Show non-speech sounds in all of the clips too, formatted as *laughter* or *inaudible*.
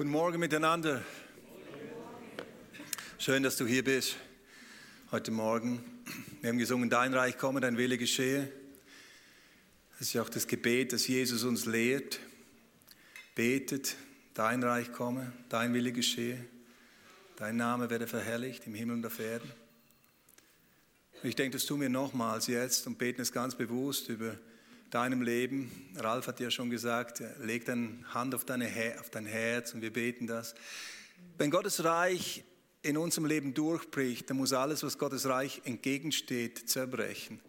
Guten Morgen miteinander. Schön, dass du hier bist heute Morgen. Wir haben gesungen, dein Reich komme, dein Wille geschehe. Das ist ja auch das Gebet, das Jesus uns lehrt. Betet, dein Reich komme, dein Wille geschehe. Dein Name werde verherrlicht im Himmel und auf Erden. Ich denke, das tun wir nochmals jetzt und beten es ganz bewusst über deinem Leben. Ralf hat ja schon gesagt, leg deine Hand auf, deine, auf dein Herz und wir beten das. Wenn Gottes Reich in unserem Leben durchbricht, dann muss alles, was Gottes Reich entgegensteht, zerbrechen.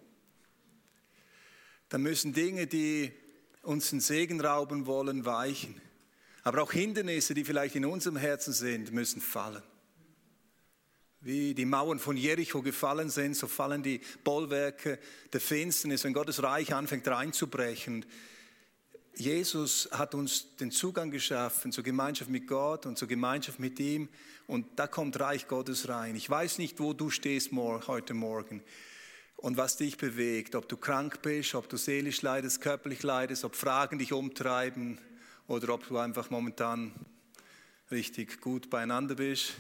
Dann müssen Dinge, die uns den Segen rauben wollen, weichen. Aber auch Hindernisse, die vielleicht in unserem Herzen sind, müssen fallen. Wie die Mauern von Jericho gefallen sind, so fallen die Bollwerke der Finsternis, wenn Gottes Reich anfängt reinzubrechen. Jesus hat uns den Zugang geschaffen zur Gemeinschaft mit Gott und zur Gemeinschaft mit ihm. Und da kommt Reich Gottes rein. Ich weiß nicht, wo du stehst heute Morgen und was dich bewegt. Ob du krank bist, ob du seelisch leidest, körperlich leidest, ob Fragen dich umtreiben oder ob du einfach momentan richtig gut beieinander bist.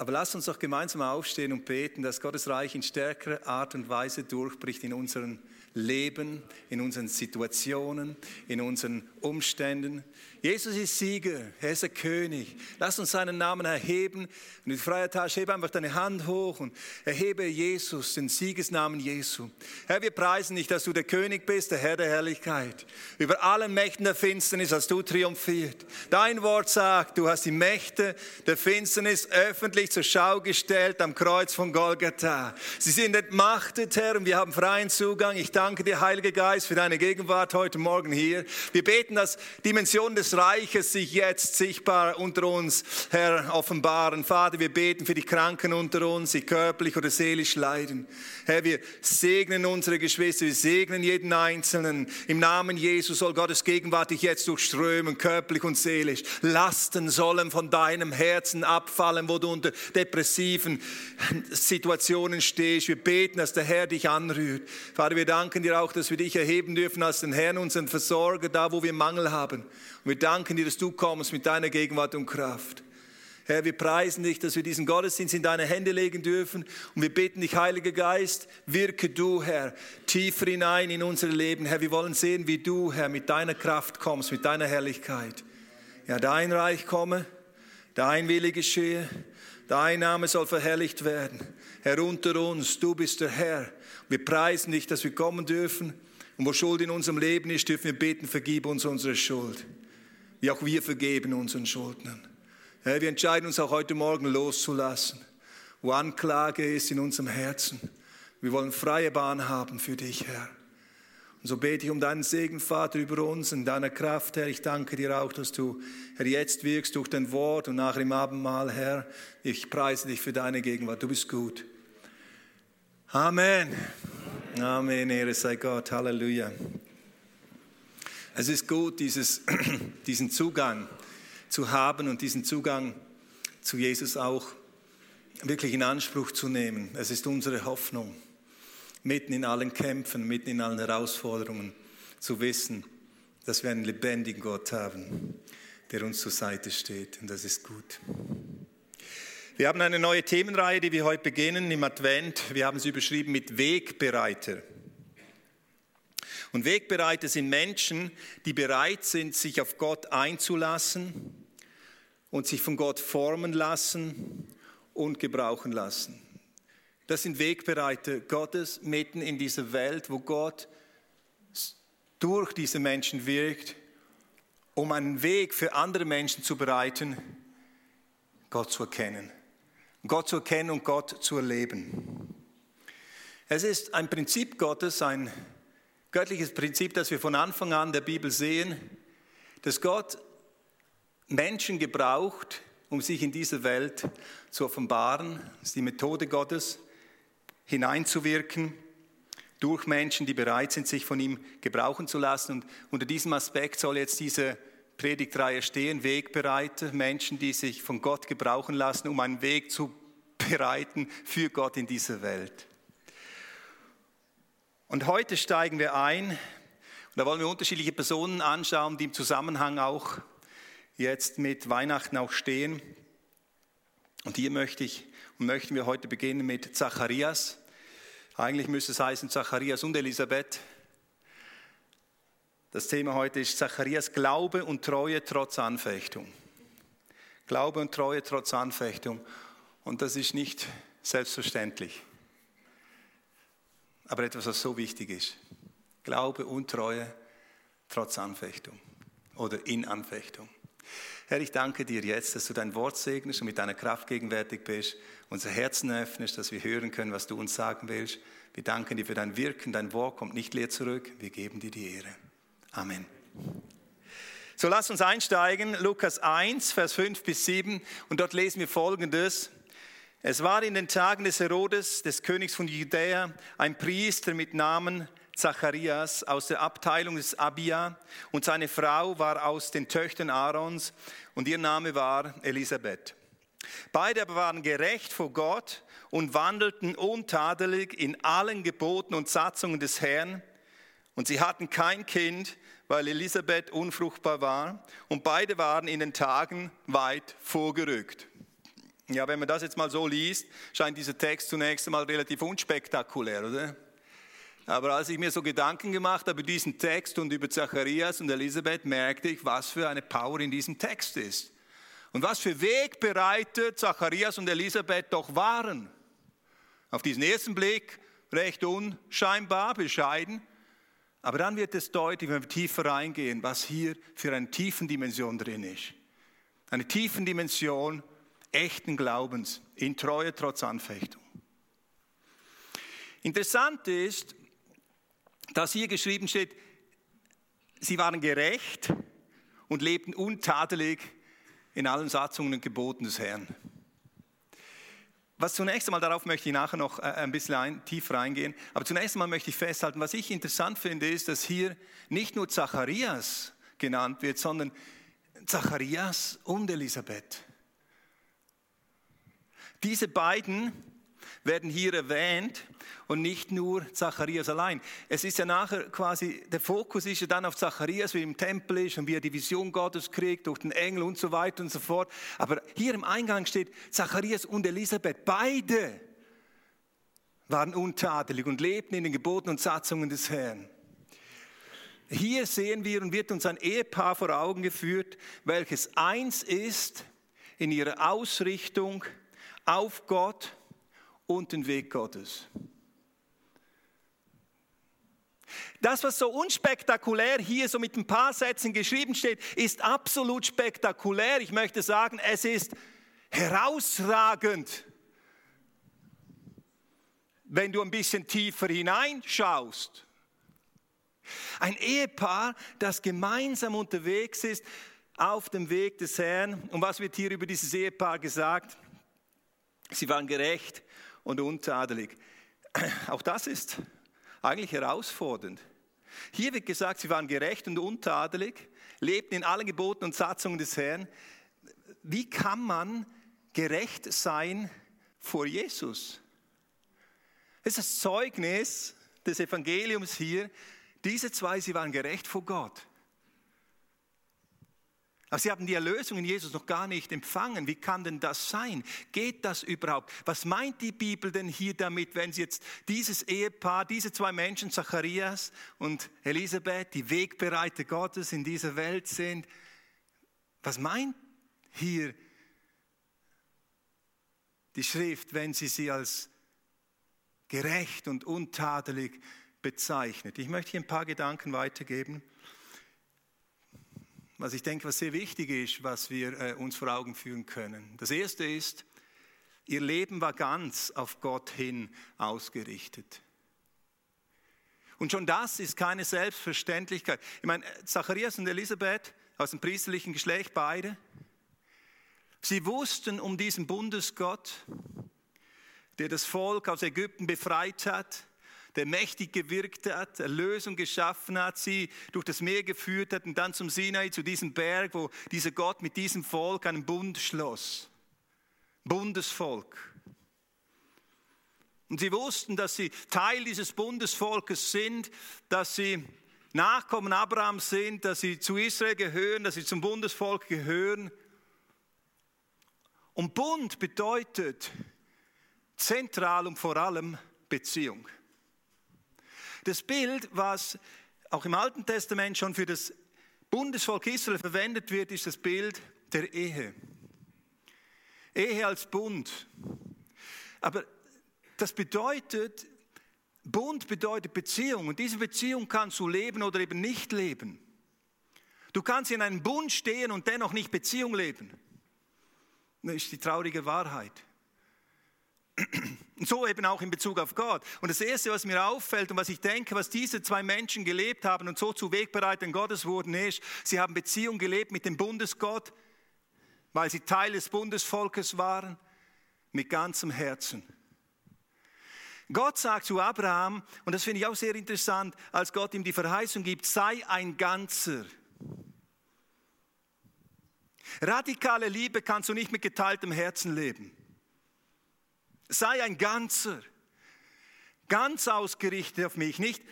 Aber lasst uns doch gemeinsam aufstehen und beten, dass Gottes Reich in stärkerer Art und Weise durchbricht in unseren Leben, in unseren Situationen, in unseren Umständen. Jesus ist Sieger, er ist der König. Lass uns seinen Namen erheben. Und in freier Tasche hebe einfach deine Hand hoch und erhebe Jesus, den Siegesnamen Jesu. Herr, wir preisen dich, dass du der König bist, der Herr der Herrlichkeit. Über allen Mächten der Finsternis hast du triumphiert. Dein Wort sagt, du hast die Mächte der Finsternis öffentlich zur Schau gestellt am Kreuz von Golgatha. Sie sind entmachtet, Herr, und wir haben freien Zugang. Ich danke dir, Heiliger Geist, für deine Gegenwart heute Morgen hier. Wir beten, dass Dimension des Reiches sich jetzt sichtbar unter uns, Herr, offenbaren. Vater, wir beten für die Kranken unter uns, die körperlich oder seelisch leiden. Herr, wir segnen unsere Geschwister, wir segnen jeden Einzelnen. Im Namen Jesus soll Gottes Gegenwart dich jetzt durchströmen, körperlich und seelisch. Lasten sollen von deinem Herzen abfallen, wo du unter depressiven Situationen stehst. Wir beten, dass der Herr dich anrührt. Vater, wir danken dir auch, dass wir dich erheben dürfen als den Herrn, unseren Versorger, da wo wir Mangel haben. Und wir danken dir, dass du kommst mit deiner Gegenwart und Kraft. Herr, wir preisen dich, dass wir diesen Gottesdienst in deine Hände legen dürfen. Und wir bitten dich, Heiliger Geist, wirke du, Herr, tiefer hinein in unser Leben. Herr, wir wollen sehen, wie du, Herr, mit deiner Kraft kommst, mit deiner Herrlichkeit. Ja, dein Reich komme, dein Wille geschehe, dein Name soll verherrlicht werden. Herr, unter uns, du bist der Herr. Wir preisen dich, dass wir kommen dürfen. Und wo Schuld in unserem Leben ist, dürfen wir beten, vergib uns unsere Schuld wie auch wir vergeben unseren Schuldnern. Herr, wir entscheiden uns auch heute Morgen loszulassen, wo Anklage ist in unserem Herzen. Wir wollen freie Bahn haben für dich, Herr. Und so bete ich um deinen Segen, Vater, über uns und deiner Kraft, Herr. Ich danke dir auch, dass du, Herr, jetzt wirkst durch dein Wort und nachher im Abendmahl, Herr. Ich preise dich für deine Gegenwart. Du bist gut. Amen. Amen. Ehre sei Gott. Halleluja. Es ist gut, dieses, *clears throat* diesen Zugang zu haben und diesen Zugang zu Jesus auch wirklich in Anspruch zu nehmen. Es ist unsere Hoffnung, mitten in allen Kämpfen, mitten in allen Herausforderungen zu wissen, dass wir einen lebendigen Gott haben, der uns zur Seite steht. Und das ist gut. Wir haben eine neue Themenreihe, die wir heute beginnen im Advent. Wir haben sie überschrieben mit Wegbereiter. Und Wegbereiter sind Menschen, die bereit sind, sich auf Gott einzulassen und sich von Gott formen lassen und gebrauchen lassen. Das sind Wegbereiter Gottes mitten in dieser Welt, wo Gott durch diese Menschen wirkt, um einen Weg für andere Menschen zu bereiten, Gott zu erkennen. Gott zu erkennen und Gott zu erleben. Es ist ein Prinzip Gottes, ein göttliches Prinzip, das wir von Anfang an der Bibel sehen, dass Gott Menschen gebraucht, um sich in diese Welt zu offenbaren. Das ist die Methode Gottes, hineinzuwirken durch Menschen, die bereit sind, sich von ihm gebrauchen zu lassen. Und unter diesem Aspekt soll jetzt diese Predigtreihe stehen, Wegbereiter, Menschen, die sich von Gott gebrauchen lassen, um einen Weg zu bereiten für Gott in dieser Welt. Und heute steigen wir ein, und da wollen wir unterschiedliche Personen anschauen, die im Zusammenhang auch jetzt mit Weihnachten auch stehen. Und hier möchte ich und möchten wir heute beginnen mit Zacharias. Eigentlich müsste es heißen Zacharias und Elisabeth. Das Thema heute ist Zacharias Glaube und Treue trotz Anfechtung. Glaube und Treue trotz Anfechtung. Und das ist nicht selbstverständlich. Aber etwas, was so wichtig ist. Glaube und Treue trotz Anfechtung oder in Anfechtung. Herr, ich danke dir jetzt, dass du dein Wort segnest und mit deiner Kraft gegenwärtig bist, unser Herzen öffnest, dass wir hören können, was du uns sagen willst. Wir danken dir für dein Wirken, dein Wort kommt nicht leer zurück. Wir geben dir die Ehre. Amen. So, lass uns einsteigen, Lukas 1, Vers 5 bis 7, und dort lesen wir Folgendes. Es war in den Tagen des Herodes, des Königs von Judäa, ein Priester mit Namen Zacharias aus der Abteilung des Abia und seine Frau war aus den Töchtern Aarons und ihr Name war Elisabeth. Beide aber waren gerecht vor Gott und wandelten untadelig in allen Geboten und Satzungen des Herrn. Und sie hatten kein Kind, weil Elisabeth unfruchtbar war. Und beide waren in den Tagen weit vorgerückt. Ja, wenn man das jetzt mal so liest, scheint dieser Text zunächst einmal relativ unspektakulär, oder? Aber als ich mir so Gedanken gemacht habe über diesen Text und über Zacharias und Elisabeth, merkte ich, was für eine Power in diesem Text ist. Und was für Wegbereiter Zacharias und Elisabeth doch waren. Auf diesen ersten Blick recht unscheinbar, bescheiden. Aber dann wird es deutlich, wenn wir tiefer reingehen, was hier für eine tiefen Dimension drin ist. Eine tiefen Dimension echten Glaubens in Treue trotz Anfechtung. Interessant ist, dass hier geschrieben steht, sie waren gerecht und lebten untadelig in allen Satzungen und Geboten des Herrn. Was zunächst einmal, darauf möchte ich nachher noch äh, ein bisschen ein, tiefer eingehen, aber zunächst einmal möchte ich festhalten, was ich interessant finde, ist, dass hier nicht nur Zacharias genannt wird, sondern Zacharias und Elisabeth. Diese beiden werden hier erwähnt und nicht nur Zacharias allein. Es ist ja nachher quasi, der Fokus ist ja dann auf Zacharias, wie er im Tempel ist und wie er die Vision Gottes kriegt durch den Engel und so weiter und so fort. Aber hier im Eingang steht Zacharias und Elisabeth, beide waren untadelig und lebten in den Geboten und Satzungen des Herrn. Hier sehen wir und wird uns ein Ehepaar vor Augen geführt, welches eins ist in ihrer Ausrichtung auf Gott und den Weg Gottes. Das, was so unspektakulär hier so mit ein paar Sätzen geschrieben steht, ist absolut spektakulär. Ich möchte sagen, es ist herausragend, wenn du ein bisschen tiefer hineinschaust. Ein Ehepaar, das gemeinsam unterwegs ist auf dem Weg des Herrn. Und was wird hier über dieses Ehepaar gesagt? Sie waren gerecht und untadelig. *clears throat* Auch das ist eigentlich herausfordernd. Hier wird gesagt, sie waren gerecht und untadelig, lebten in allen Geboten und Satzungen des Herrn. Wie kann man gerecht sein vor Jesus? Es ist das Zeugnis des Evangeliums hier. Diese zwei, sie waren gerecht vor Gott. Aber sie haben die Erlösung in Jesus noch gar nicht empfangen. Wie kann denn das sein? Geht das überhaupt? Was meint die Bibel denn hier damit, wenn sie jetzt dieses Ehepaar, diese zwei Menschen, Zacharias und Elisabeth, die Wegbereiter Gottes in dieser Welt sind? Was meint hier die Schrift, wenn sie sie als gerecht und untadelig bezeichnet? Ich möchte hier ein paar Gedanken weitergeben was ich denke, was sehr wichtig ist, was wir äh, uns vor Augen führen können. Das erste ist, ihr Leben war ganz auf Gott hin ausgerichtet. Und schon das ist keine Selbstverständlichkeit. Ich meine, Zacharias und Elisabeth aus dem priesterlichen Geschlecht, beide, sie wussten um diesen Bundesgott, der das Volk aus Ägypten befreit hat, der mächtig gewirkt hat, Erlösung geschaffen hat, sie durch das Meer geführt hat und dann zum Sinai, zu diesem Berg, wo dieser Gott mit diesem Volk einen Bund schloss. Bundesvolk. Und sie wussten, dass sie Teil dieses Bundesvolkes sind, dass sie Nachkommen Abrahams sind, dass sie zu Israel gehören, dass sie zum Bundesvolk gehören. Und Bund bedeutet zentral und vor allem Beziehung. Das Bild, was auch im Alten Testament schon für das Bundesvolk Israel verwendet wird, ist das Bild der Ehe. Ehe als Bund. Aber das bedeutet, Bund bedeutet Beziehung und diese Beziehung kannst du leben oder eben nicht leben. Du kannst in einem Bund stehen und dennoch nicht Beziehung leben. Das ist die traurige Wahrheit. Und *clears throat* so eben auch in Bezug auf Gott. Und das Erste, was mir auffällt und was ich denke, was diese zwei Menschen gelebt haben und so zu Wegbereitern Gottes wurden, ist, sie haben Beziehung gelebt mit dem Bundesgott, weil sie Teil des Bundesvolkes waren, mit ganzem Herzen. Gott sagt zu Abraham, und das finde ich auch sehr interessant, als Gott ihm die Verheißung gibt, sei ein Ganzer. Radikale Liebe kannst du nicht mit geteiltem Herzen leben. Sei ein Ganzer, ganz ausgerichtet auf mich, nicht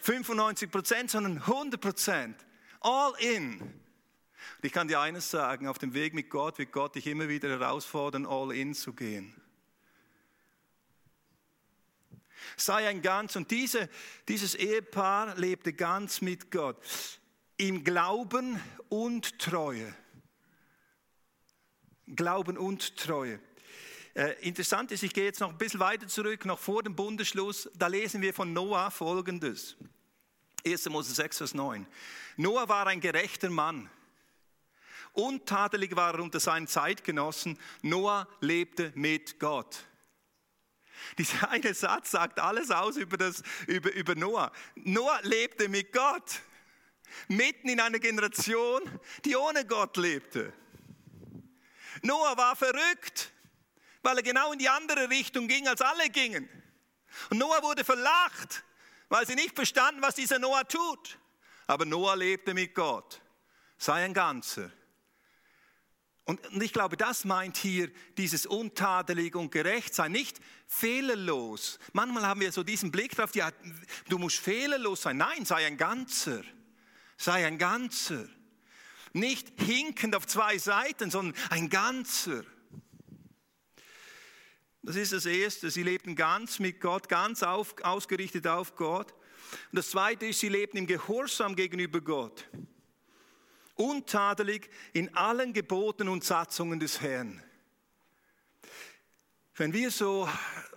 95 Prozent, sondern 100 Prozent, all in. Ich kann dir eines sagen, auf dem Weg mit Gott wird Gott dich immer wieder herausfordern, all in zu gehen. Sei ein Ganz. Und diese, dieses Ehepaar lebte ganz mit Gott. Im Glauben und Treue. Glauben und Treue. Äh, interessant ist, ich gehe jetzt noch ein bisschen weiter zurück, noch vor dem Bundesschluss. Da lesen wir von Noah folgendes. 1. Mose 6, Vers 9. Noah war ein gerechter Mann. Untadelig war er unter seinen Zeitgenossen. Noah lebte mit Gott. Dieser eine Satz sagt alles aus über, das, über, über Noah. Noah lebte mit Gott, mitten in einer Generation, die ohne Gott lebte. Noah war verrückt, weil er genau in die andere Richtung ging, als alle gingen. Und Noah wurde verlacht, weil sie nicht verstanden, was dieser Noah tut. Aber Noah lebte mit Gott. Sei ein Ganzer. Und ich glaube, das meint hier dieses untadelig und gerecht sein, nicht fehlerlos. Manchmal haben wir so diesen Blick drauf, ja, du musst fehlerlos sein. Nein, sei ein Ganzer. Sei ein Ganzer. Nicht hinkend auf zwei Seiten, sondern ein Ganzer. Das ist das Erste. Sie lebten ganz mit Gott, ganz auf, ausgerichtet auf Gott. Und das Zweite ist, sie lebten im Gehorsam gegenüber Gott untadelig in allen Geboten und Satzungen des Herrn. Wenn wir so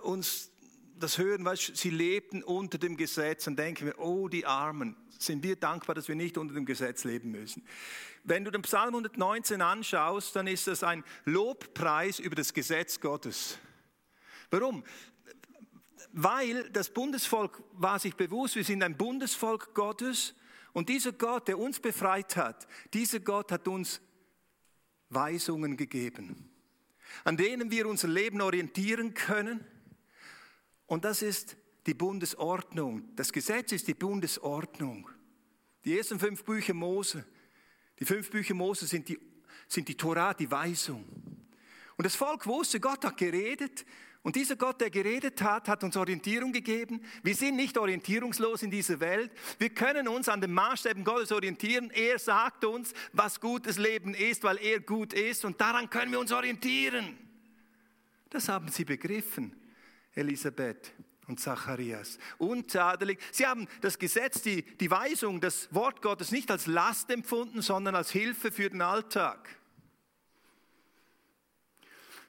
uns das hören, weißt, sie lebten unter dem Gesetz, dann denken wir, oh, die Armen, sind wir dankbar, dass wir nicht unter dem Gesetz leben müssen. Wenn du den Psalm 119 anschaust, dann ist das ein Lobpreis über das Gesetz Gottes. Warum? Weil das Bundesvolk war sich bewusst, wir sind ein Bundesvolk Gottes und dieser Gott, der uns befreit hat, dieser Gott hat uns Weisungen gegeben, an denen wir unser Leben orientieren können. Und das ist die Bundesordnung. Das Gesetz ist die Bundesordnung. Die ersten fünf Bücher Mose, die fünf Bücher Mose sind die, sind die Torah, die Weisung. Und das Volk wusste, Gott hat geredet und dieser Gott, der geredet hat, hat uns Orientierung gegeben. Wir sind nicht orientierungslos in dieser Welt. Wir können uns an den Maßstäben Gottes orientieren. Er sagt uns, was gutes Leben ist, weil er gut ist. Und daran können wir uns orientieren. Das haben sie begriffen, Elisabeth und Zacharias. Untadelig. Sie haben das Gesetz, die, die Weisung, das Wort Gottes nicht als Last empfunden, sondern als Hilfe für den Alltag.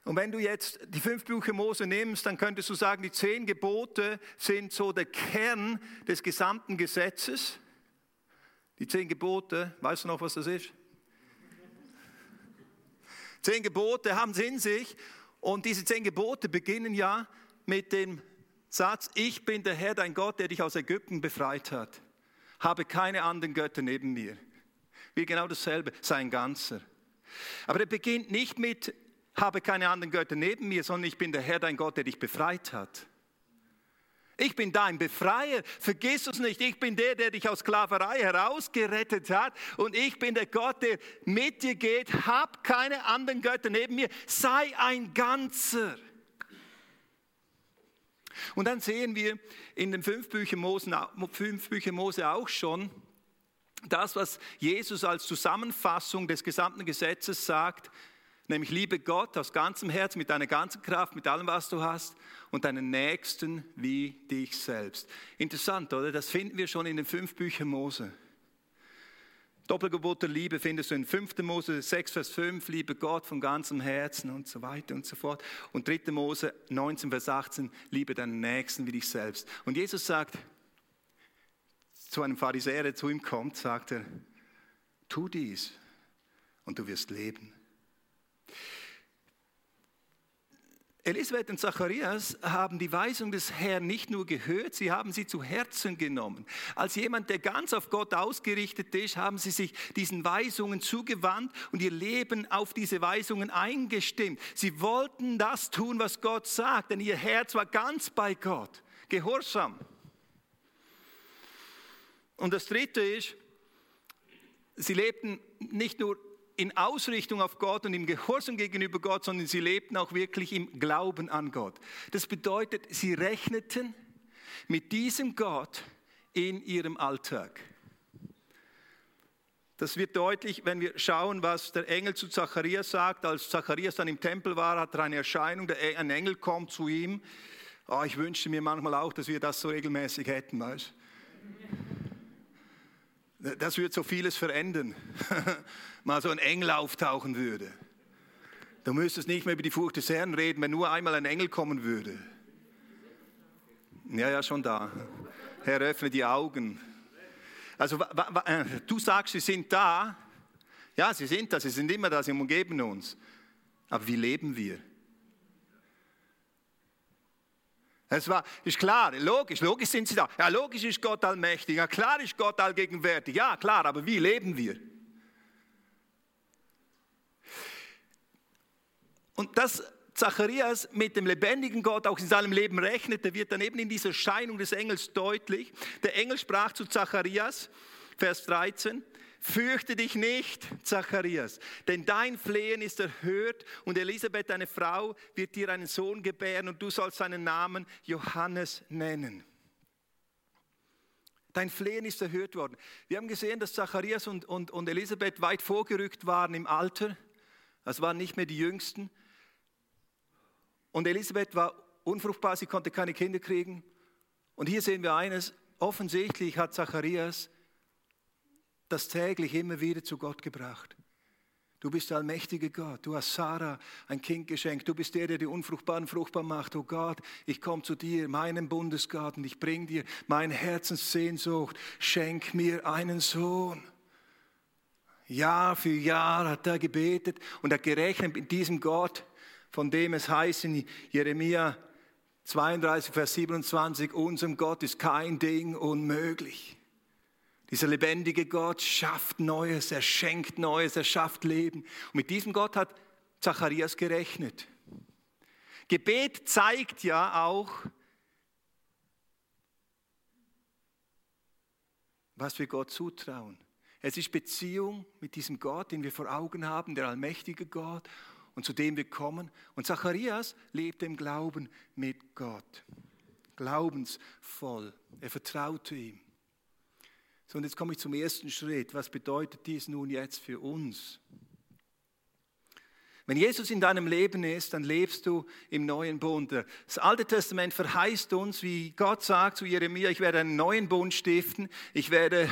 Und wenn du jetzt die fünf Bücher Mose nimmst, dann könntest du sagen, die zehn Gebote sind so der Kern des gesamten Gesetzes. Die zehn Gebote, weißt du noch, was das ist? Zehn Gebote haben es in sich und diese zehn Gebote beginnen ja mit dem Satz, ich bin der Herr, dein Gott, der dich aus Ägypten befreit hat. Habe keine anderen Götter neben mir. Wie genau dasselbe, sein Ganzer. Aber er beginnt nicht mit habe keine anderen Götter neben mir, sondern ich bin der Herr, dein Gott, der dich befreit hat. Ich bin dein Befreier. Vergiss es nicht. Ich bin der, der dich aus Sklaverei herausgerettet hat. Und ich bin der Gott, der mit dir geht. Hab keine anderen Götter neben mir. Sei ein Ganzer. Und dann sehen wir in den fünf Büchern Mose, fünf Bücher Mose auch schon, das, was Jesus als Zusammenfassung des gesamten Gesetzes sagt, nämlich liebe Gott aus ganzem Herz, mit deiner ganzen Kraft, mit allem, was du hast und deinen Nächsten wie dich selbst. Interessant, oder? Das finden wir schon in den fünf Büchern Mose. Doppelgebot der Liebe findest du in 5. Mose 6, Vers 5, liebe Gott von ganzem Herzen und so weiter und so fort. Und 3. Mose 19, Vers 18, liebe deinen Nächsten wie dich selbst. Und Jesus sagt zu einem Pharisäer, der zu ihm kommt, sagt er, tu dies und du wirst leben. Elisabeth und Zacharias haben die Weisung des Herrn nicht nur gehört, sie haben sie zu Herzen genommen. Als jemand, der ganz auf Gott ausgerichtet ist, haben sie sich diesen Weisungen zugewandt und ihr Leben auf diese Weisungen eingestimmt. Sie wollten das tun, was Gott sagt, denn ihr Herz war ganz bei Gott, gehorsam. Und das Dritte ist, sie lebten nicht nur in Ausrichtung auf Gott und im Gehorsam gegenüber Gott, sondern sie lebten auch wirklich im Glauben an Gott. Das bedeutet, sie rechneten mit diesem Gott in ihrem Alltag. Das wird deutlich, wenn wir schauen, was der Engel zu Zacharias sagt. Als Zacharias dann im Tempel war, hat er eine Erscheinung, ein Engel kommt zu ihm. Oh, ich wünschte mir manchmal auch, dass wir das so regelmäßig hätten. Weißt? Das würde so vieles verändern. *laughs* Mal so ein Engel auftauchen würde. Du müsstest nicht mehr über die Furcht des Herrn reden, wenn nur einmal ein Engel kommen würde. Ja, ja, schon da. Herr, öffne die Augen. Also äh, du sagst, sie sind da. Ja, sie sind da, sie sind immer da, sie umgeben uns. Aber wie leben wir? Es war, ist klar, logisch, logisch sind sie da. Ja, logisch ist Gott allmächtig. Ja, klar ist Gott allgegenwärtig. Ja, klar, aber wie leben wir? Und dass Zacharias mit dem lebendigen Gott auch in seinem Leben rechnete, wird dann eben in dieser Scheinung des Engels deutlich. Der Engel sprach zu Zacharias, Vers 13, Fürchte dich nicht, Zacharias, denn dein Flehen ist erhört und Elisabeth, deine Frau, wird dir einen Sohn gebären und du sollst seinen Namen Johannes nennen. Dein Flehen ist erhört worden. Wir haben gesehen, dass Zacharias und, und, und Elisabeth weit vorgerückt waren im Alter. Das waren nicht mehr die Jüngsten. Und Elisabeth war unfruchtbar, sie konnte keine Kinder kriegen. Und hier sehen wir eines, offensichtlich hat Zacharias das täglich immer wieder zu Gott gebracht. Du bist der allmächtige Gott. Du hast Sarah ein Kind geschenkt. Du bist der, der die Unfruchtbaren fruchtbar macht. Oh Gott, ich komme zu dir, meinem Bundesgott, und ich bringe dir meine Herzenssehnsucht. Schenk mir einen Sohn. Jahr für Jahr hat er gebetet und er gerechnet mit diesem Gott, von dem es heißt in Jeremia 32, Vers 27, unserem Gott ist kein Ding unmöglich. Dieser lebendige Gott schafft Neues, er schenkt Neues, er schafft Leben. Und mit diesem Gott hat Zacharias gerechnet. Gebet zeigt ja auch, was wir Gott zutrauen. Es ist Beziehung mit diesem Gott, den wir vor Augen haben, der allmächtige Gott und zu dem wir kommen. Und Zacharias lebt im Glauben mit Gott. Glaubensvoll. Er vertraute ihm. So, und jetzt komme ich zum ersten Schritt. Was bedeutet dies nun jetzt für uns? Wenn Jesus in deinem Leben ist, dann lebst du im neuen Bund. Das Alte Testament verheißt uns, wie Gott sagt zu Jeremia, ich werde einen neuen Bund stiften, ich werde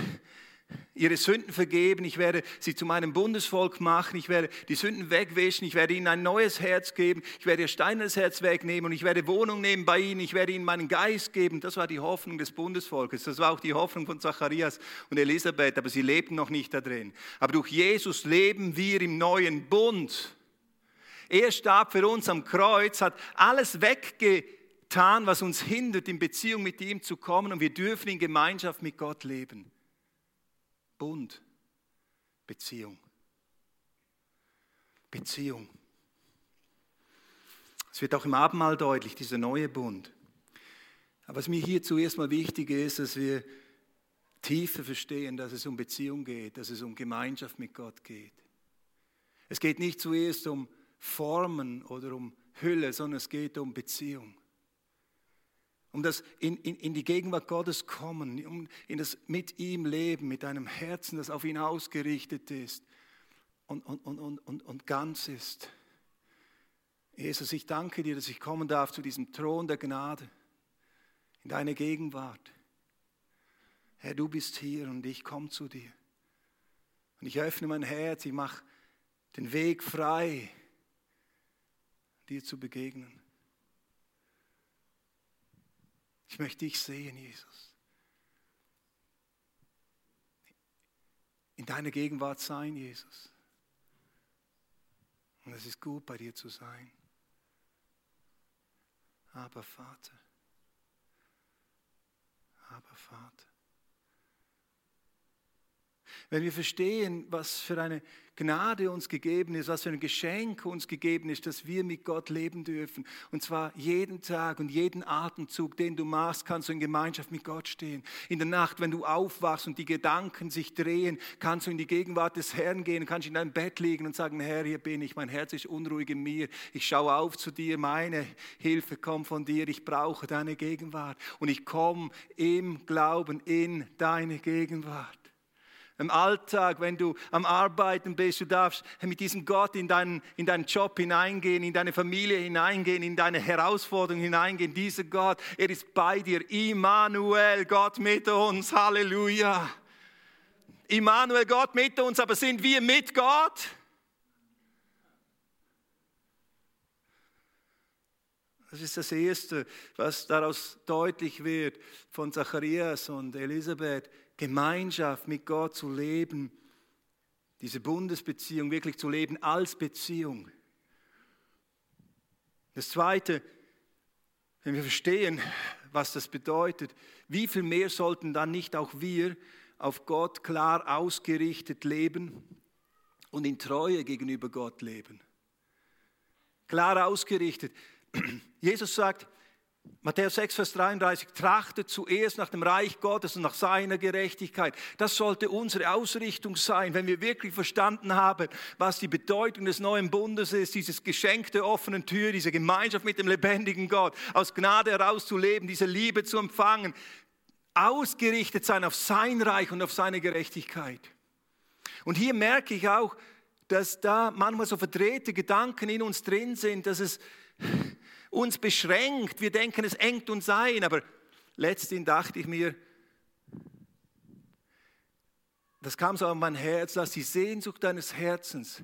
ihre Sünden vergeben, ich werde sie zu meinem Bundesvolk machen, ich werde die Sünden wegwischen, ich werde ihnen ein neues Herz geben, ich werde ihr steinernes Herz wegnehmen und ich werde Wohnung nehmen bei ihnen, ich werde ihnen meinen Geist geben. Das war die Hoffnung des Bundesvolkes, das war auch die Hoffnung von Zacharias und Elisabeth, aber sie lebten noch nicht da drin. Aber durch Jesus leben wir im neuen Bund. Er starb für uns am Kreuz, hat alles weggetan, was uns hindert, in Beziehung mit ihm zu kommen und wir dürfen in Gemeinschaft mit Gott leben. Bund, Beziehung. Beziehung. Es wird auch im Abendmahl deutlich, dieser neue Bund. Aber was mir hier zuerst mal wichtig ist, dass wir tiefer verstehen, dass es um Beziehung geht, dass es um Gemeinschaft mit Gott geht. Es geht nicht zuerst um Formen oder um Hülle, sondern es geht um Beziehung. Um das in, in, in die Gegenwart Gottes kommen, um in das mit ihm leben, mit einem Herzen, das auf ihn ausgerichtet ist und, und, und, und, und ganz ist. Jesus, ich danke dir, dass ich kommen darf zu diesem Thron der Gnade, in deine Gegenwart. Herr, du bist hier und ich komme zu dir. Und ich öffne mein Herz, ich mache den Weg frei, dir zu begegnen. Ich möchte dich sehen, Jesus. In deiner Gegenwart sein, Jesus. Und es ist gut, bei dir zu sein. Aber Vater, aber Vater. Wenn wir verstehen, was für eine Gnade uns gegeben ist, was für ein Geschenk uns gegeben ist, dass wir mit Gott leben dürfen. Und zwar jeden Tag und jeden Atemzug, den du machst, kannst du in Gemeinschaft mit Gott stehen. In der Nacht, wenn du aufwachst und die Gedanken sich drehen, kannst du in die Gegenwart des Herrn gehen, kannst in deinem Bett liegen und sagen, Herr, hier bin ich, mein Herz ist unruhig in mir, ich schaue auf zu dir, meine Hilfe kommt von dir, ich brauche deine Gegenwart. Und ich komme im Glauben in deine Gegenwart im Alltag, wenn du am Arbeiten bist, du darfst mit diesem Gott in deinen, in deinen Job hineingehen, in deine Familie hineingehen, in deine Herausforderungen hineingehen. Dieser Gott, er ist bei dir. Immanuel, Gott mit uns. Halleluja. Immanuel, Gott mit uns, aber sind wir mit Gott? Das ist das Erste, was daraus deutlich wird von Zacharias und Elisabeth. Gemeinschaft mit Gott zu leben, diese Bundesbeziehung wirklich zu leben als Beziehung. Das Zweite, wenn wir verstehen, was das bedeutet, wie viel mehr sollten dann nicht auch wir auf Gott klar ausgerichtet leben und in Treue gegenüber Gott leben? Klar ausgerichtet. *clears throat* Jesus sagt, Matthäus 6, Vers 33, trachtet zuerst nach dem Reich Gottes und nach seiner Gerechtigkeit. Das sollte unsere Ausrichtung sein, wenn wir wirklich verstanden haben, was die Bedeutung des neuen Bundes ist, dieses Geschenk der offenen Tür, diese Gemeinschaft mit dem lebendigen Gott, aus Gnade heraus zu leben, diese Liebe zu empfangen, ausgerichtet sein auf sein Reich und auf seine Gerechtigkeit. Und hier merke ich auch, dass da manchmal so verdrehte Gedanken in uns drin sind, dass es uns beschränkt. Wir denken, es engt uns ein. Aber letztendlich dachte ich mir, das kam so an mein Herz, dass die Sehnsucht deines Herzens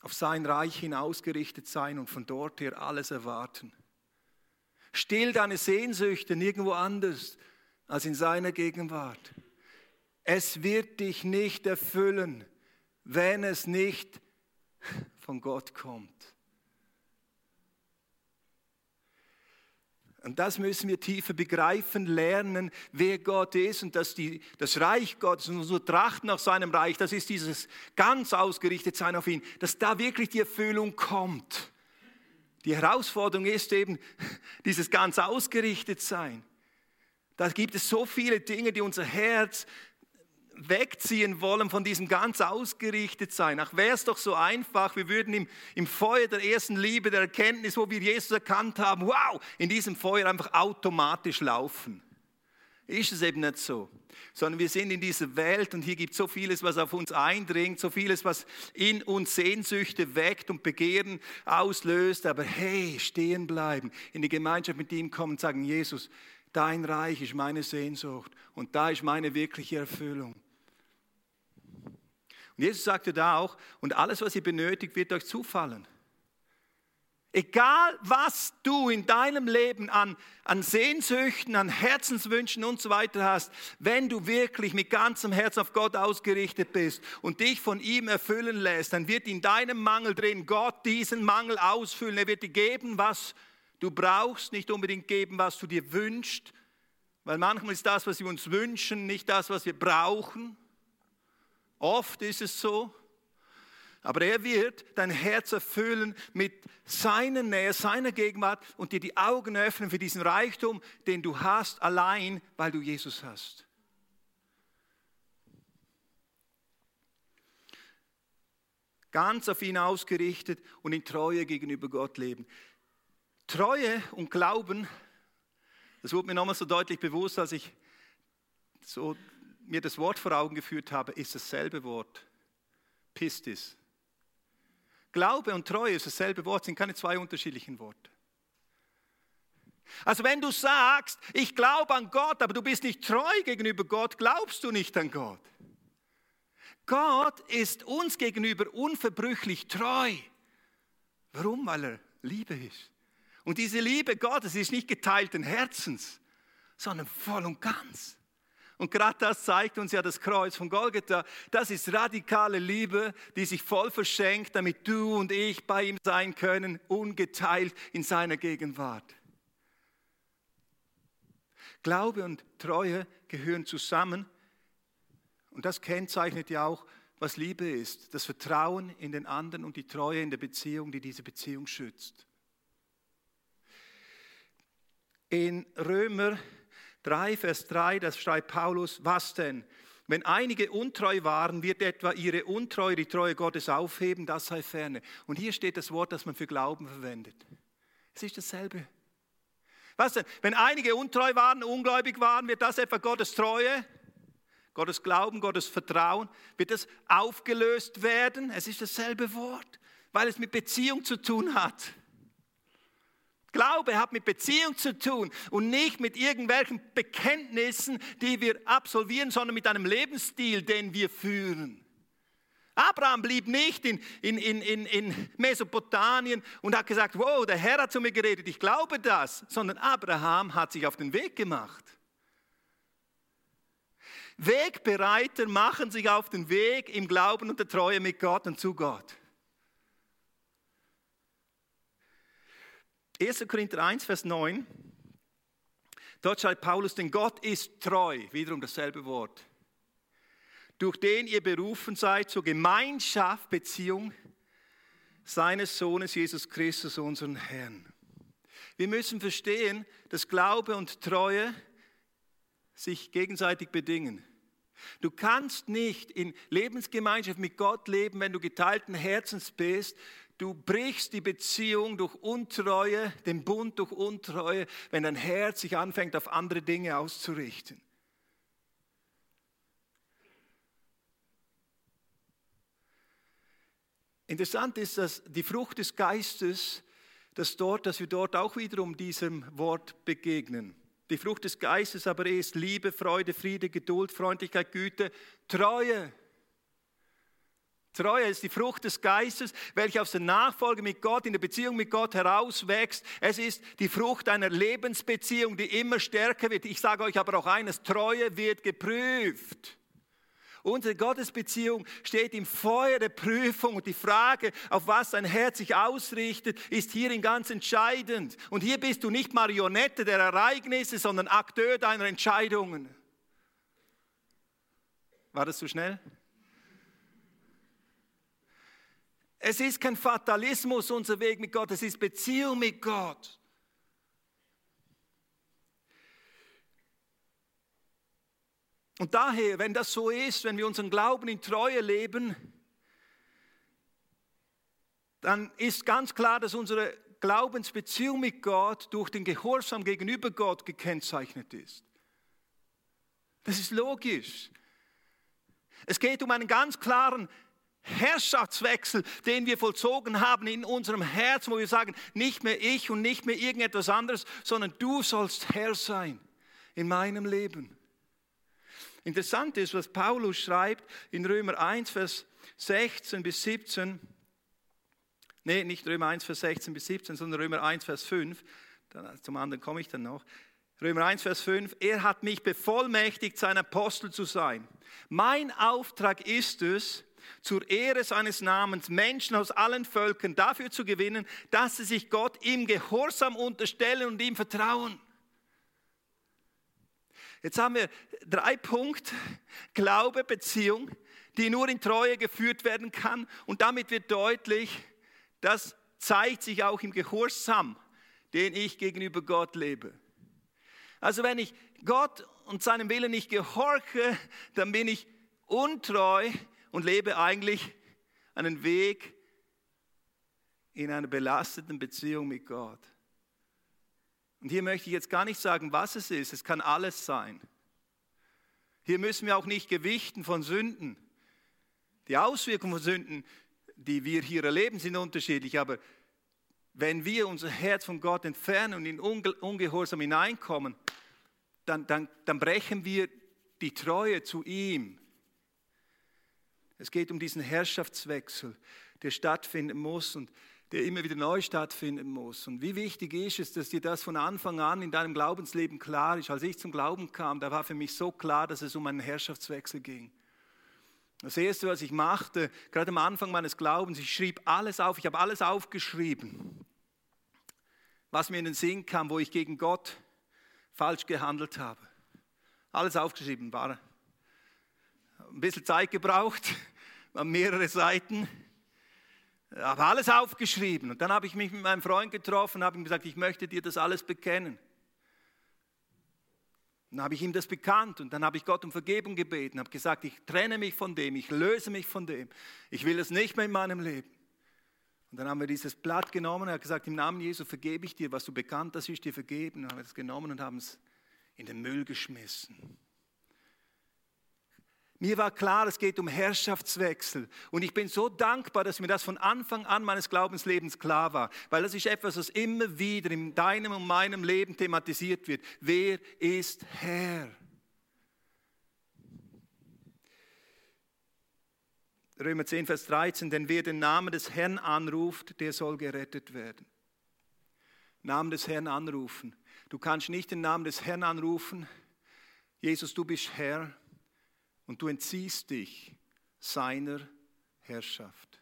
auf sein Reich hin ausgerichtet sein und von dort her alles erwarten. Still deine Sehnsüchte nirgendwo anders als in seiner Gegenwart. Es wird dich nicht erfüllen, wenn es nicht von Gott kommt. Und das müssen wir tiefer begreifen, lernen, wer Gott ist und dass die, das Reich Gottes und unsere Tracht nach seinem Reich, das ist dieses ganz ausgerichtet sein auf ihn, dass da wirklich die Erfüllung kommt. Die Herausforderung ist eben *laughs* dieses ganz ausgerichtet sein. Da gibt es so viele Dinge, die unser Herz wegziehen wollen von diesem ganz ausgerichtet sein. Ach, wäre es doch so einfach, wir würden im, im Feuer der ersten Liebe, der Erkenntnis, wo wir Jesus erkannt haben, wow, in diesem Feuer einfach automatisch laufen. Ist es eben nicht so, sondern wir sind in dieser Welt und hier gibt es so vieles, was auf uns eindringt, so vieles, was in uns Sehnsüchte weckt und Begehren auslöst. Aber hey, stehen bleiben, in die Gemeinschaft mit ihm kommen und sagen, Jesus, dein Reich ist meine Sehnsucht und da ist meine wirkliche Erfüllung. Und Jesus sagte da auch, und alles, was ihr benötigt, wird euch zufallen. Egal, was du in deinem Leben an, an Sehnsüchten, an Herzenswünschen und so weiter hast, wenn du wirklich mit ganzem Herz auf Gott ausgerichtet bist und dich von ihm erfüllen lässt, dann wird in deinem Mangel drin Gott diesen Mangel ausfüllen. Er wird dir geben, was du brauchst, nicht unbedingt geben, was du dir wünschst, weil manchmal ist das, was wir uns wünschen, nicht das, was wir brauchen. Oft ist es so. Aber er wird dein Herz erfüllen mit seiner Nähe, seiner Gegenwart und dir die Augen öffnen für diesen Reichtum, den du hast, allein weil du Jesus hast. Ganz auf ihn ausgerichtet und in Treue gegenüber Gott leben. Treue und Glauben Das wurde mir nochmal so deutlich bewusst, als ich so mir das Wort vor Augen geführt habe, ist dasselbe Wort. Pistis. Glaube und Treue ist dasselbe Wort, sind keine zwei unterschiedlichen Worte. Also wenn du sagst, ich glaube an Gott, aber du bist nicht treu gegenüber Gott, glaubst du nicht an Gott. Gott ist uns gegenüber unverbrüchlich treu. Warum? Weil er Liebe ist. Und diese Liebe Gottes ist nicht geteilten Herzens, sondern voll und ganz. Und gerade das zeigt uns ja das Kreuz von Golgatha. Das ist radikale Liebe, die sich voll verschenkt, damit du und ich bei ihm sein können, ungeteilt in seiner Gegenwart. Glaube und Treue gehören zusammen. Und das kennzeichnet ja auch, was Liebe ist. Das Vertrauen in den anderen und die Treue in der Beziehung, die diese Beziehung schützt. In Römer 3, Vers 3, das schreibt Paulus, was denn? Wenn einige untreu waren, wird etwa ihre Untreue die Treue Gottes aufheben, das sei ferne. Und hier steht das Wort, das man für Glauben verwendet. Es ist dasselbe. Was denn? Wenn einige untreu waren, ungläubig waren, wird das etwa Gottes Treue, Gottes Glauben, Gottes Vertrauen, wird das aufgelöst werden? Es ist dasselbe Wort, weil es mit Beziehung zu tun hat. Glaube hat mit Beziehung zu tun und nicht mit irgendwelchen Bekenntnissen, die wir absolvieren, sondern mit einem Lebensstil, den wir führen. Abraham blieb nicht in, in, in, in, Mesopotamien und hat gesagt, wow, der Herr hat zu mir geredet, ich glaube das, sondern Abraham hat sich auf den Weg gemacht. Wegbereiter machen sich auf den Weg im Glauben und der Treue mit Gott und zu Gott. 1. Korinther 1, Vers 9. Dort schreibt Paulus, denn Gott ist treu, wiederum dasselbe Wort, durch den ihr berufen seid zur Gemeinschaft, Beziehung seines Sohnes Jesus Christus, unseren Herrn. Wir müssen verstehen, dass Glaube und Treue sich gegenseitig bedingen. Du kannst nicht in Lebensgemeinschaft mit Gott leben, wenn du geteilten Herzens bist. Du brichst die Beziehung durch Untreue, den Bund durch Untreue, wenn dein Herz sich anfängt, auf andere Dinge auszurichten. Interessant ist, dass die Frucht des Geistes, dass, dort, dass wir dort auch wiederum diesem Wort begegnen. Die Frucht des Geistes aber ist Liebe, Freude, Friede, Geduld, Freundlichkeit, Güte, Treue, Treue ist die Frucht des Geistes, welche aus der Nachfolge mit Gott, in der Beziehung mit Gott herauswächst. Es ist die Frucht einer Lebensbeziehung, die immer stärker wird. Ich sage euch aber auch eines, Treue wird geprüft. Unsere Gottesbeziehung steht im Feuer der Prüfung und die Frage, auf was dein Herz sich ausrichtet, ist hierin ganz entscheidend. Und hier bist du nicht Marionette der Ereignisse, sondern Akteur deiner Entscheidungen. War das zu schnell? Es ist kein Fatalismus unser Weg mit Gott, es ist Beziehung mit Gott. Und daher, wenn das so ist, wenn wir unseren Glauben in Treue leben, dann ist ganz klar, dass unsere Glaubensbeziehung mit Gott durch den Gehorsam gegenüber Gott gekennzeichnet ist. Das ist logisch. Es geht um einen ganz klaren Herrschaftswechsel, den wir vollzogen haben in unserem Herzen, wo wir sagen, nicht mehr ich und nicht mehr irgendetwas anderes, sondern du sollst Herr sein in meinem Leben. Interessant ist, was Paulus schreibt in Römer 1, Vers 16 bis 17. Nee, nicht Römer 1, Vers 16 bis 17, sondern Römer 1, Vers 5. Dann, zum anderen komme ich dann noch. Römer 1, Vers 5. Er hat mich bevollmächtigt, sein Apostel zu sein. Mein Auftrag ist es, zur Ehre seines Namens Menschen aus allen Völkern dafür zu gewinnen, dass sie sich Gott im Gehorsam unterstellen und ihm vertrauen. Jetzt haben wir drei Punkte, Glaube, Beziehung, die nur in Treue geführt werden kann. Und damit wird deutlich, das zeigt sich auch im Gehorsam, den ich gegenüber Gott lebe. Also wenn ich Gott und seinem Willen nicht gehorche, dann bin ich untreu und lebe eigentlich einen Weg in einer belasteten Beziehung mit Gott. Und hier möchte ich jetzt gar nicht sagen, was es ist. Es kann alles sein. Hier müssen wir auch nicht gewichten von Sünden. Die Auswirkungen von Sünden, die wir hier erleben, sind unterschiedlich. Aber wenn wir unser Herz von Gott entfernen und in Ungehorsam hineinkommen, dann, dann, dann brechen wir die Treue zu ihm. Es geht um diesen Herrschaftswechsel, der stattfinden muss und der immer wieder neu stattfinden muss. Und wie wichtig ist es, dass dir das von Anfang an in deinem Glaubensleben klar ist. Als ich zum Glauben kam, da war für mich so klar, dass es um einen Herrschaftswechsel ging. Das Erste, was ich machte, gerade am Anfang meines Glaubens, ich schrieb alles auf, ich habe alles aufgeschrieben, was mir in den Sinn kam, wo ich gegen Gott falsch gehandelt habe. Alles aufgeschrieben, war ein bisschen Zeit gebraucht, *laughs* waren mehrere Seiten, habe alles aufgeschrieben. Und dann habe ich mich mit meinem Freund getroffen habe ihm gesagt, ich möchte dir das alles bekennen. Dann habe ich ihm das bekannt und dann habe ich Gott um Vergebung gebeten, habe gesagt, ich trenne mich von dem, ich löse mich von dem, ich will es nicht mehr in meinem Leben. Und dann haben wir dieses Blatt genommen und er hat gesagt, im Namen Jesu vergebe ich dir, was du bekannt hast, ist dir vergeben. Und haben wir es genommen und haben es in den Müll geschmissen. Mir war klar, es geht um Herrschaftswechsel. Und ich bin so dankbar, dass mir das von Anfang an meines Glaubenslebens klar war. Weil das ist etwas, was immer wieder in deinem und meinem Leben thematisiert wird. Wer ist Herr? Römer 10, Vers 13, denn wer den Namen des Herrn anruft, der soll gerettet werden. Namen des Herrn anrufen. Du kannst nicht den Namen des Herrn anrufen. Jesus, du bist Herr und du entziehst dich seiner Herrschaft.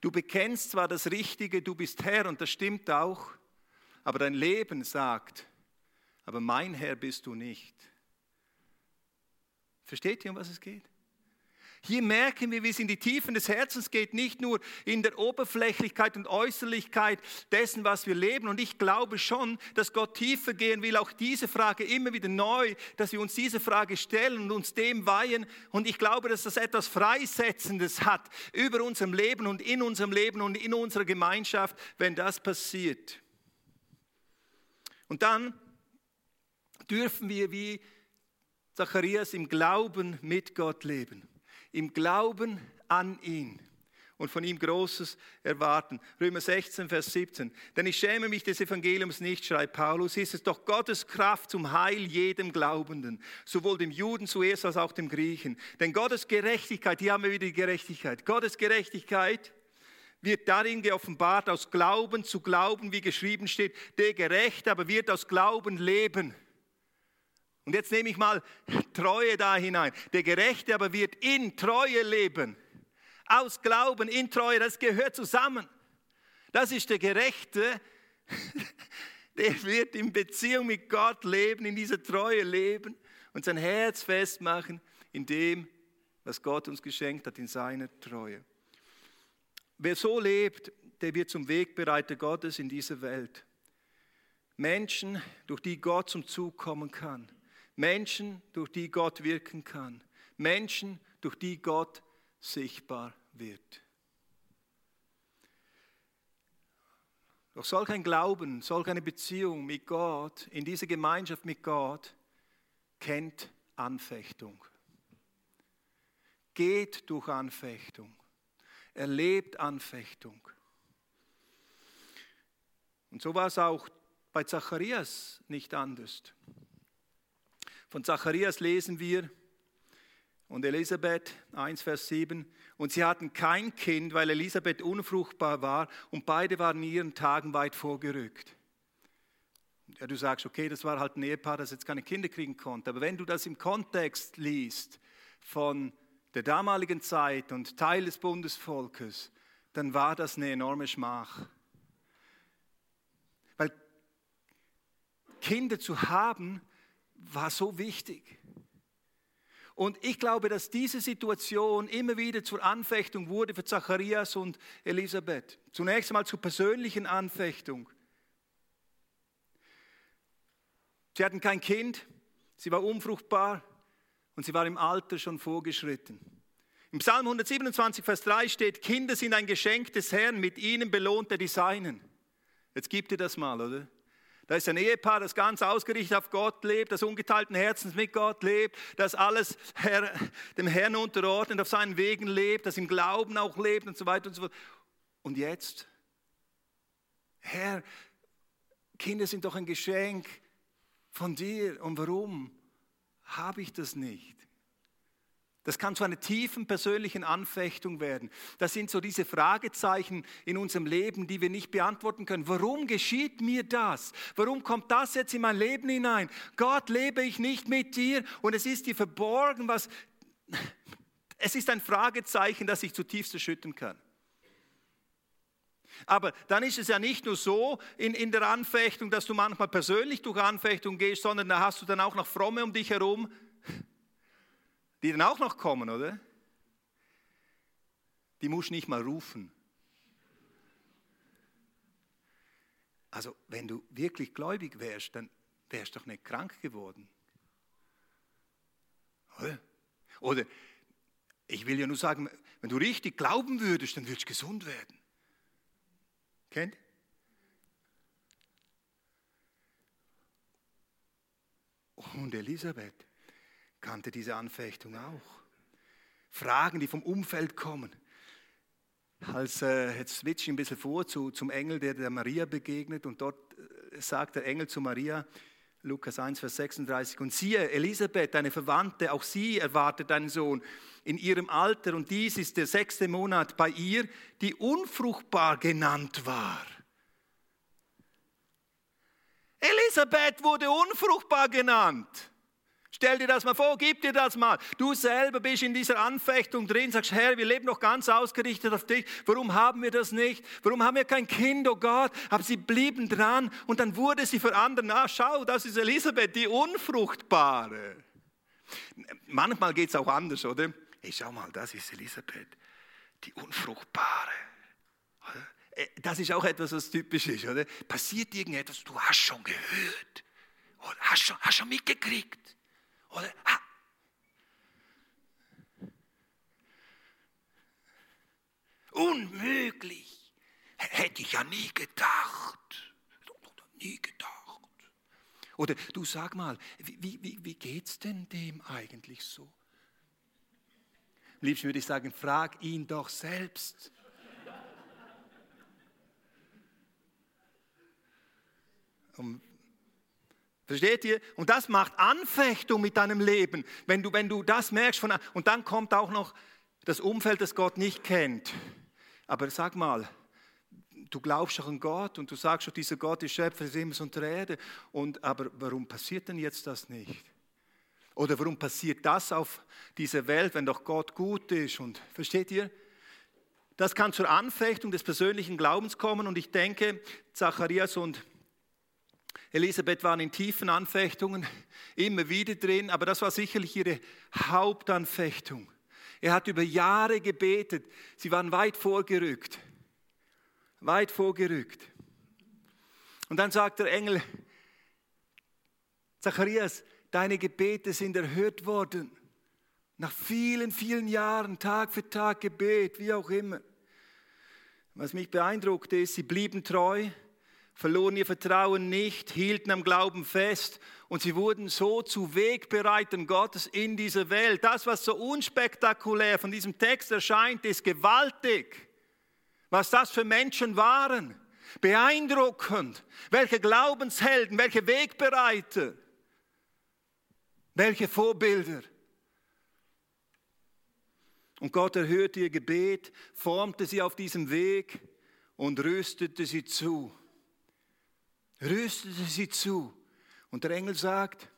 Du bekennst zwar das Richtige, du bist Herr und das stimmt auch, aber dein Leben sagt, aber mein Herr bist du nicht. Versteht ihr, um was es geht? Hier merken wir, wie es in die Tiefen des Herzens geht, nicht nur in der Oberflächlichkeit und Äußerlichkeit dessen, was wir leben. Und ich glaube schon, dass Gott tiefer gehen will, auch diese Frage immer wieder neu, dass wir uns diese Frage stellen und uns dem weihen. Und ich glaube, dass das etwas Freisetzendes hat über unserem Leben und in unserem Leben und in unserer Gemeinschaft, wenn das passiert. Und dann dürfen wir wie Zacharias im Glauben mit Gott leben im Glauben an ihn und von ihm Großes erwarten. Römer 16, Vers 17. Denn ich schäme mich des Evangeliums nicht, schreibt Paulus, ist es doch Gottes Kraft zum Heil jedem Glaubenden, sowohl dem Juden zuerst als auch dem Griechen. Denn Gottes Gerechtigkeit, hier haben wir wieder die Gerechtigkeit, Gottes Gerechtigkeit wird darin geoffenbart, aus Glauben zu Glauben, wie geschrieben steht, der Gerechte aber wird aus Glauben leben. Und jetzt nehme ich mal Treue da hinein. Der Gerechte aber wird in Treue leben. Aus Glauben in Treue, das gehört zusammen. Das ist der Gerechte, *laughs* der wird in Beziehung mit Gott leben, in dieser Treue leben und sein Herz festmachen in dem, was Gott uns geschenkt hat, in seiner Treue. Wer so lebt, der wird zum Wegbereiter Gottes in dieser Welt. Menschen, durch die Gott zum Zug kommen kann. Menschen, durch die Gott wirken kann. Menschen, durch die Gott sichtbar wird. Doch solch ein Glauben, solch eine Beziehung mit Gott, in dieser Gemeinschaft mit Gott, kennt Anfechtung. Geht durch Anfechtung. Erlebt Anfechtung. Und so war es auch bei Zacharias nicht anders. Von Zacharias lesen wir und Elisabeth 1, Vers 7. Und sie hatten kein Kind, weil Elisabeth unfruchtbar war und beide waren ihren Tagen weit vorgerückt. Ja, du sagst, okay, das war halt ein Ehepaar, das jetzt keine Kinder kriegen konnte. Aber wenn du das im Kontext liest von der damaligen Zeit und Teil des Bundesvolkes, dann war das eine enorme Schmach. Weil Kinder zu haben, war so wichtig. Und ich glaube, dass diese Situation immer wieder zur Anfechtung wurde für Zacharias und Elisabeth. Zunächst einmal zur persönlichen Anfechtung. Sie hatten kein Kind, sie war unfruchtbar und sie war im Alter schon vorgeschritten. Im Psalm 127, Vers 3 steht, Kinder sind ein Geschenk des Herrn, mit ihnen belohnt er die Seinen. Jetzt gib dir das mal, oder? Da ist ein Ehepaar, das ganz ausgerichtet auf Gott lebt, das ungeteilten Herzens mit Gott lebt, das alles Herr, dem Herrn unterordnet, auf seinen Wegen lebt, das im Glauben auch lebt und so weiter und so fort. Und jetzt, Herr, Kinder sind doch ein Geschenk von dir. Und warum habe ich das nicht? Das kann zu einer tiefen persönlichen Anfechtung werden. Das sind so diese Fragezeichen in unserem Leben, die wir nicht beantworten können. Warum geschieht mir das? Warum kommt das jetzt in mein Leben hinein? Gott, lebe ich nicht mit dir und es ist dir verborgen, was... *laughs* Es ist ein Fragezeichen, das sich zutiefst erschüttern kann. Aber dann ist es ja nicht nur so in, in der Anfechtung, dass du manchmal persönlich durch Anfechtung gehst, sondern da hast du dann auch noch Fromme um dich herum, die dann auch noch kommen, oder? Die musst nicht mal rufen. Also, wenn du wirklich gläubig wärst, dann wärst du doch nicht krank geworden. Oder? Oder ich will ja nur sagen, wenn du richtig glauben würdest, dann würdest du gesund werden. Kennt? Und Elisabeth kannte diese Anfechtung auch. Fragen, die vom Umfeld kommen. Als, äh, jetzt switche ich ein bisschen vor zu, zum Engel, der der Maria begegnet und dort äh, sagt der Engel zu Maria, Lukas 1, Vers 36, und siehe, Elisabeth, deine Verwandte, auch sie erwartet einen Sohn in ihrem Alter und dies ist der sechste Monat bei ihr, die unfruchtbar genannt war. Elisabeth wurde unfruchtbar genannt. Stell dir das mal vor, gib dir das mal. Du selber bist in dieser Anfechtung drin, sagst, Herr, wir leben noch ganz ausgerichtet auf dich. Warum haben wir das nicht? Warum haben wir kein Kind, oh Gott? Aber sie blieben dran und dann wurde sie für andere, na schau, das ist Elisabeth, die Unfruchtbare. Manchmal geht es auch anders, oder? Hey, schau mal, das ist Elisabeth, die Unfruchtbare. Äh, das ist auch etwas, was typisch ist, oder? Passiert irgendetwas, du hast schon gehört, hast schon, hast schon mitgekriegt. Oder? Ah. Unmöglich. Hätte ich ja nie gedacht. Nie gedacht. Oder du sag mal, wie, wie, wie geht's denn dem eigentlich so? Liebsten würde ich sagen, frag ihn doch selbst. Und Versteht ihr? Und das macht Anfechtung mit deinem Leben, wenn du, wenn du das merkst. Von, und dann kommt auch noch das Umfeld, das Gott nicht kennt. Aber sag mal, du glaubst doch an Gott und du sagst doch, dieser Gott ist Schöpfer des Himmels und der Erde. Und, aber warum passiert denn jetzt das nicht? Oder warum passiert das auf dieser Welt, wenn doch Gott gut ist? Und versteht ihr? Das kann zur Anfechtung des persönlichen Glaubens kommen und ich denke, Zacharias und Elisabeth waren in tiefen Anfechtungen, immer wieder drin, aber das war sicherlich ihre Hauptanfechtung. Er hat über Jahre gebetet, sie waren weit vorgerückt, weit vorgerückt. Und dann sagt der Engel, Zacharias, deine Gebete sind erhört worden. Nach vielen, vielen Jahren, Tag für Tag Gebet, wie auch immer. Was mich beeindruckte ist, sie blieben treu, verloren ihr Vertrauen nicht, hielten am Glauben fest und sie wurden so zu Wegbereitern Gottes in dieser Welt. Das, was so unspektakulär von diesem Text erscheint, ist gewaltig. Was das für Menschen waren. Beeindruckend. Welche Glaubenshelden, welche Wegbereiter, welche Vorbilder. Und Gott erhörte ihr Gebet, formte sie auf diesem Weg und rüstete sie zu rüstete sie zu. Und der Engel sagt,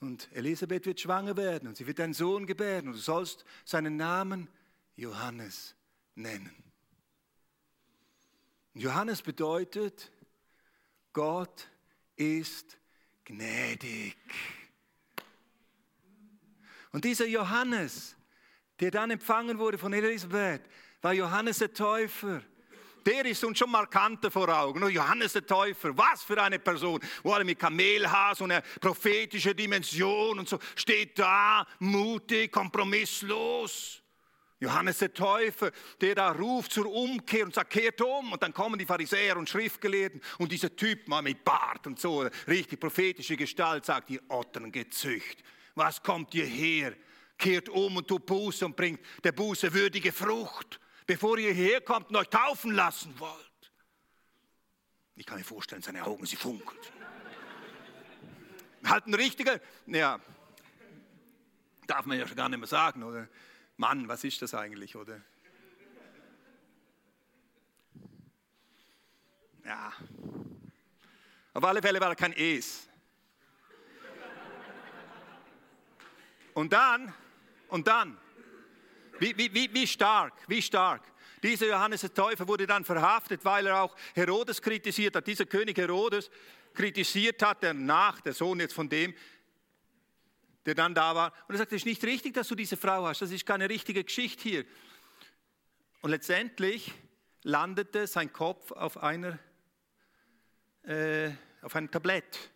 und Elisabeth wird schwanger werden und sie wird einen Sohn gebären und du sollst seinen Namen Johannes nennen. Johannes bedeutet, Gott ist gnädig. Und dieser Johannes, der dann empfangen wurde von Elisabeth, war Johannes der Täufer der ist uns schon markanter vor Augen. Und Johannes der Täufer, was für eine Person, wo er mit Kamelhaas und eine prophetische Dimension und so steht da, mutig, kompromisslos. Johannes der Täufer, der da ruft zur Umkehr und sagt, kehrt um. Und dann kommen die Pharisäer und Schriftgelehrten und dieser Typ mal mit Bart und so, richtig prophetische Gestalt, sagt, ihr Ottern gezücht, was kommt ihr her? Kehrt um und tut Buße und bringt der Buße würdige Frucht, bevor ihr hierher kommt und euch taufen lassen wollt. Ich kann mir vorstellen, seine Augen, sie funkelt. halt ein richtiger, ja, darf man ja schon gar nicht mehr sagen, oder? Mann, was ist das eigentlich, oder? Ja. Auf alle Fälle war er kein Es. Und dann, und dann, wie, wie, wie stark, wie stark. Dieser Johannes der Täufer wurde dann verhaftet, weil er auch Herodes kritisiert hat. Dieser König Herodes kritisiert hat, der nach, der Sohn jetzt von dem, der dann da war. Und er sagt, es ist nicht richtig, dass du diese Frau hast. Das ist keine richtige Geschichte hier. Und letztendlich landete sein Kopf auf, einer, äh, auf einem Tablett.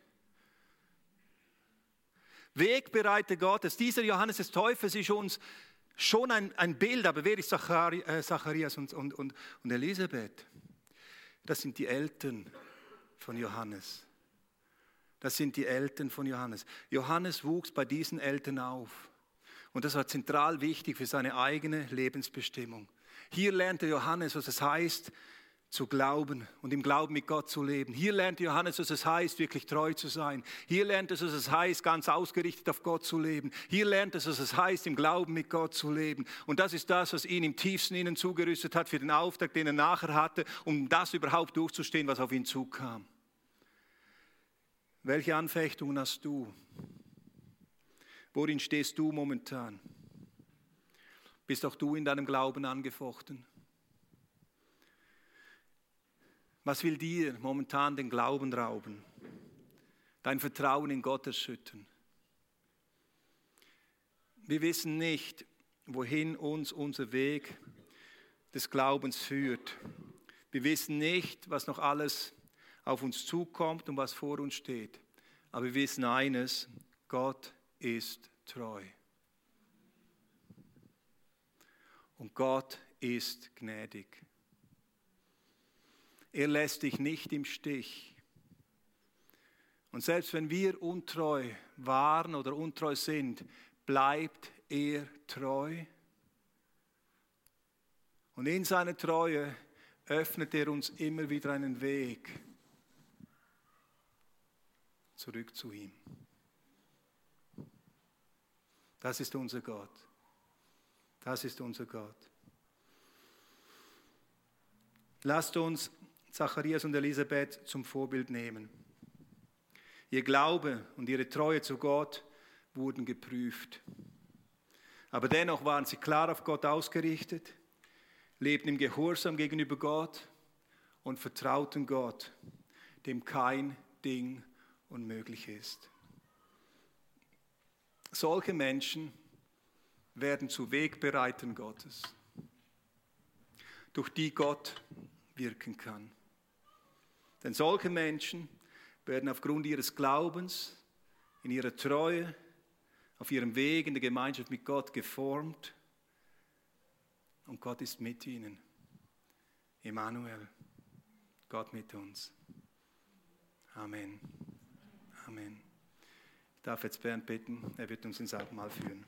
Wegbereiter Gottes. Dieser Johannes des Täufers ist uns schon ein, ein Bild, aber wer ist äh, Zacharias und, und, und, und Elisabeth? Das sind die Eltern von Johannes. Das sind die Eltern von Johannes. Johannes wuchs bei diesen Eltern auf. Und das war zentral wichtig für seine eigene Lebensbestimmung. Hier lernte Johannes, was es heißt, zu glauben und im Glauben mit Gott zu leben. Hier lernt Johannes, was es heißt, wirklich treu zu sein. Hier lernt es, was es heißt, ganz ausgerichtet auf Gott zu leben. Hier lernt es, was es heißt, im Glauben mit Gott zu leben. Und das ist das, was ihn im tiefsten Innen zugerüstet hat für den Auftrag, den er nachher hatte, um das überhaupt durchzustehen, was auf ihn zukam. Welche Anfechtungen hast du? Worin stehst du momentan? Bist auch du in deinem Glauben angefochten? Was will dir momentan den Glauben rauben? Dein Vertrauen in Gott erschüttern? Wir wissen nicht, wohin uns unser Weg des Glaubens führt. Wir wissen nicht, was noch alles auf uns zukommt und was vor uns steht. Aber wir wissen eines, Gott ist treu. Und Gott ist gnädig. Er lässt dich nicht im Stich. Und selbst wenn wir untreu waren oder untreu sind, bleibt er treu. Und in seiner Treue öffnet er uns immer wieder einen Weg zurück zu ihm. Das ist unser Gott. Das ist unser Gott. Lasst uns Zacharias und Elisabeth zum Vorbild nehmen. Ihr Glaube und ihre Treue zu Gott wurden geprüft. Aber dennoch waren sie klar auf Gott ausgerichtet, lebten im Gehorsam gegenüber Gott und vertrauten Gott, dem kein Ding unmöglich ist. Solche Menschen werden zu Wegbereitern Gottes, durch die Gott wirken kann. Denn solche Menschen werden aufgrund ihres Glaubens, in ihrer Treue, auf ihrem Weg in der Gemeinschaft mit Gott geformt und Gott ist mit ihnen. Emmanuel, Gott mit uns. Amen. Amen. Ich darf jetzt Bernd bitten, er wird uns ins Abendmahl führen.